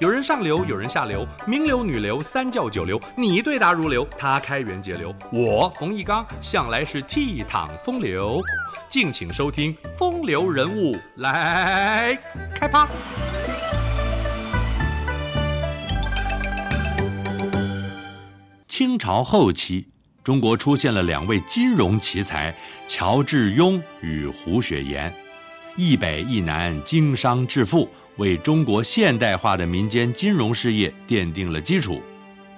有人上流，有人下流，名流、女流、三教九流，你对答如流，他开源节流，我冯一刚向来是倜傥风流。敬请收听《风流人物》来开趴。清朝后期，中国出现了两位金融奇才，乔致庸与胡雪岩，一北一南经商致富。为中国现代化的民间金融事业奠定了基础，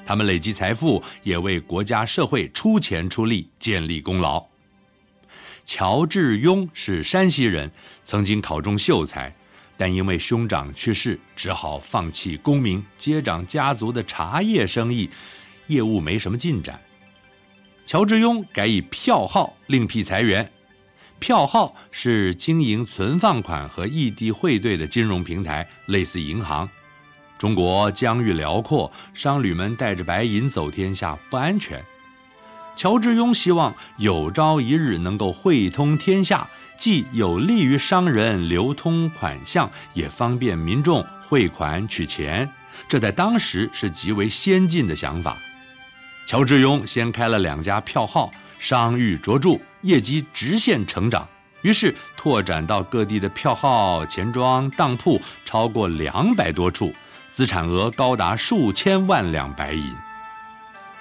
他们累积财富，也为国家社会出钱出力，建立功劳。乔致庸是山西人，曾经考中秀才，但因为兄长去世，只好放弃功名，接掌家族的茶叶生意，业务没什么进展。乔致庸改以票号另辟财源。票号是经营存放款和异地汇兑的金融平台，类似银行。中国疆域辽阔，商旅们带着白银走天下不安全。乔致庸希望有朝一日能够汇通天下，既有利于商人流通款项，也方便民众汇款取钱。这在当时是极为先进的想法。乔致庸先开了两家票号。商誉卓著，业绩直线成长，于是拓展到各地的票号、钱庄、当铺超过两百多处，资产额高达数千万两白银。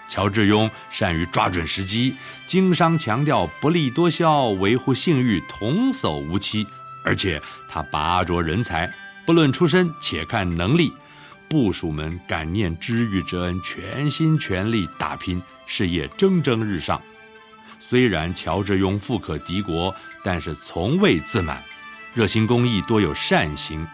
乔致庸善于抓准时机，经商强调薄利多销，维护信誉，童叟无欺，而且他拔擢人才，不论出身，且看能力。部属们感念知遇之恩，全心全力打拼，事业蒸蒸日上。虽然乔致庸富可敌国，但是从未自满，热心公益，多有善行。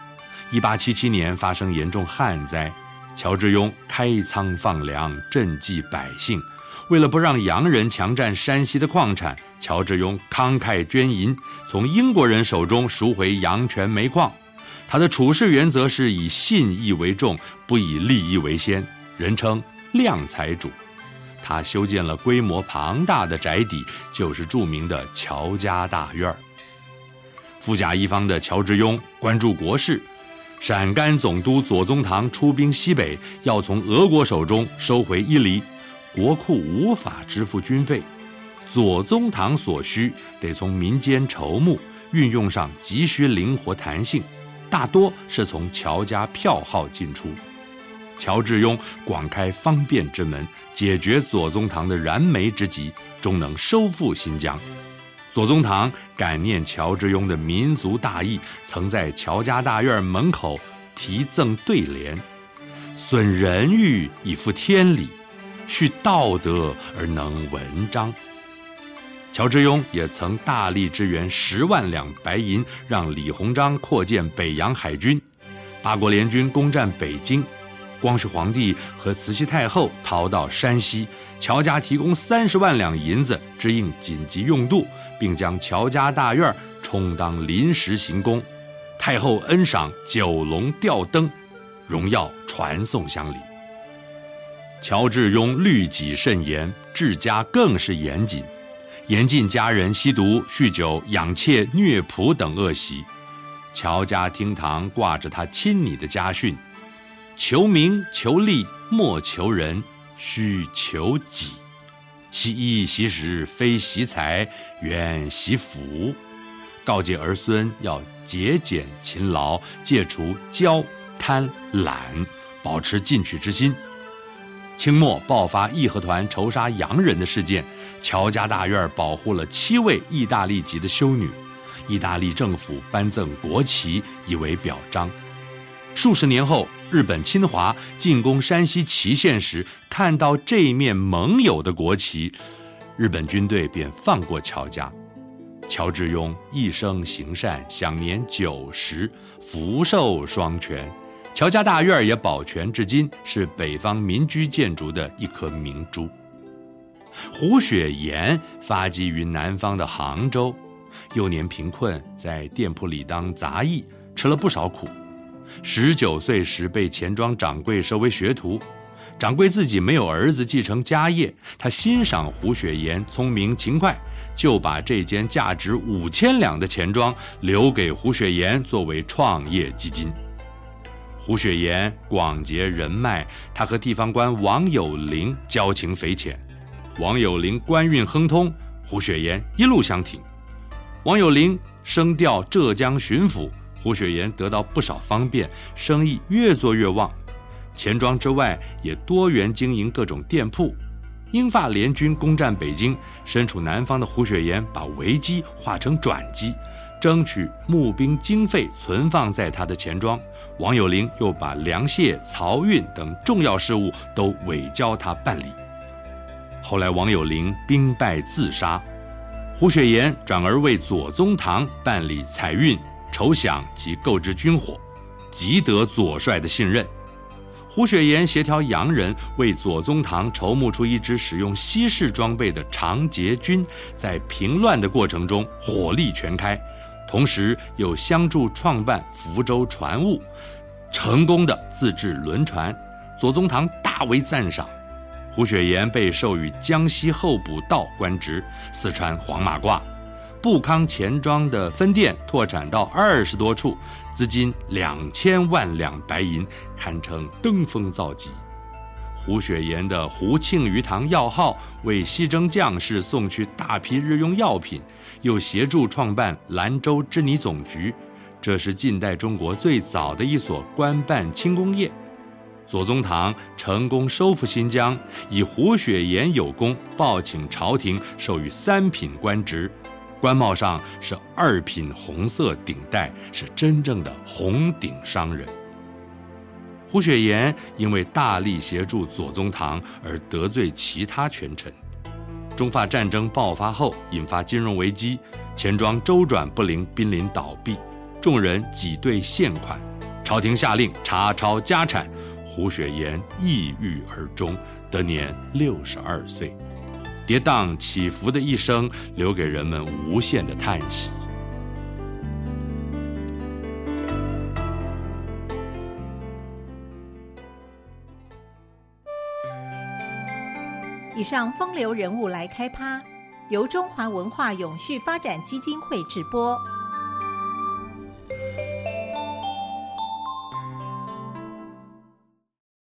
一八七七年发生严重旱灾，乔致庸开仓放粮，赈济百姓。为了不让洋人强占山西的矿产，乔致庸慷慨捐银，从英国人手中赎回阳泉煤矿。他的处事原则是以信义为重，不以利益为先，人称量财主。他修建了规模庞大的宅邸，就是著名的乔家大院。富甲一方的乔致庸关注国事，陕甘总督左宗棠出兵西北，要从俄国手中收回伊犁，国库无法支付军费，左宗棠所需得从民间筹募，运用上急需灵活弹性，大多是从乔家票号进出。乔致庸广开方便之门，解决左宗棠的燃眉之急，终能收复新疆。左宗棠感念乔致庸的民族大义，曾在乔家大院门口题赠对联：“损人欲以复天理，蓄道德而能文章。”乔致庸也曾大力支援十万两白银，让李鸿章扩建北洋海军，八国联军攻占北京。光绪皇帝和慈禧太后逃到山西，乔家提供三十万两银子支应紧急用度，并将乔家大院充当临时行宫。太后恩赏九龙吊灯，荣耀传送乡里。乔致庸律己甚严，治家更是严谨，严禁家人吸毒、酗酒、养妾、虐仆等恶习。乔家厅堂挂着他亲拟的家训。求名求利莫求人，须求己。惜衣惜食非惜财，愿惜福。告诫儿孙要节俭勤劳，戒除骄贪懒，保持进取之心。清末爆发义和团仇杀洋人的事件，乔家大院保护了七位意大利籍的修女，意大利政府颁赠国旗以为表彰。数十年后，日本侵华进攻山西祁县时，看到这面盟友的国旗，日本军队便放过乔家。乔致庸一生行善，享年九十，福寿双全。乔家大院也保全至今，是北方民居建筑的一颗明珠。胡雪岩发迹于南方的杭州，幼年贫困，在店铺里当杂役，吃了不少苦。十九岁时被钱庄掌柜收为学徒，掌柜自己没有儿子继承家业，他欣赏胡雪岩聪明勤快，就把这间价值五千两的钱庄留给胡雪岩作为创业基金。胡雪岩广结人脉，他和地方官王有龄交情匪浅。王有龄官运亨通，胡雪岩一路相挺。王有龄升调浙江巡抚，胡雪岩得到不少方便，生意越做越旺。钱庄之外，也多元经营各种店铺。英法联军攻占北京，身处南方的胡雪岩把危机化成转机，争取募兵经费存放在他的钱庄。王有龄又把粮械、漕运等重要事务都委交他办理。后来王有龄兵败自杀，胡雪岩转而为左宗棠办理财运、筹饷及购置军火，极得左帅的信任。胡雪岩协调洋人为左宗棠筹募出一支使用西式装备的长捷军，在平乱的过程中火力全开，同时又相助创办福州船务，成功的自制轮船。左宗棠大为赞赏。胡雪岩被授予江西候补道官职，四川黄马褂。布康钱庄的分店拓展到二十多处，资金两千万两白银，堪称登峰造极。胡雪岩的胡庆余堂药号为西征将士送去大批日用药品，又协助创办兰州织泥总局，这是近代中国最早的一所官办轻工业。左宗棠成功收复新疆，以胡雪岩有功，报请朝廷授予三品官职。官帽上是二品红色顶戴，是真正的红顶商人。胡雪岩因为大力协助左宗棠而得罪其他权臣。中法战争爆发后，引发金融危机，钱庄周转不灵，濒临倒闭，众人挤兑现款，朝廷下令查抄家产，胡雪岩抑郁而终，得年六十二岁。跌宕起伏的一生，留给人们无限的叹息。以上风流人物来开趴，由中华文化永续发展基金会直播。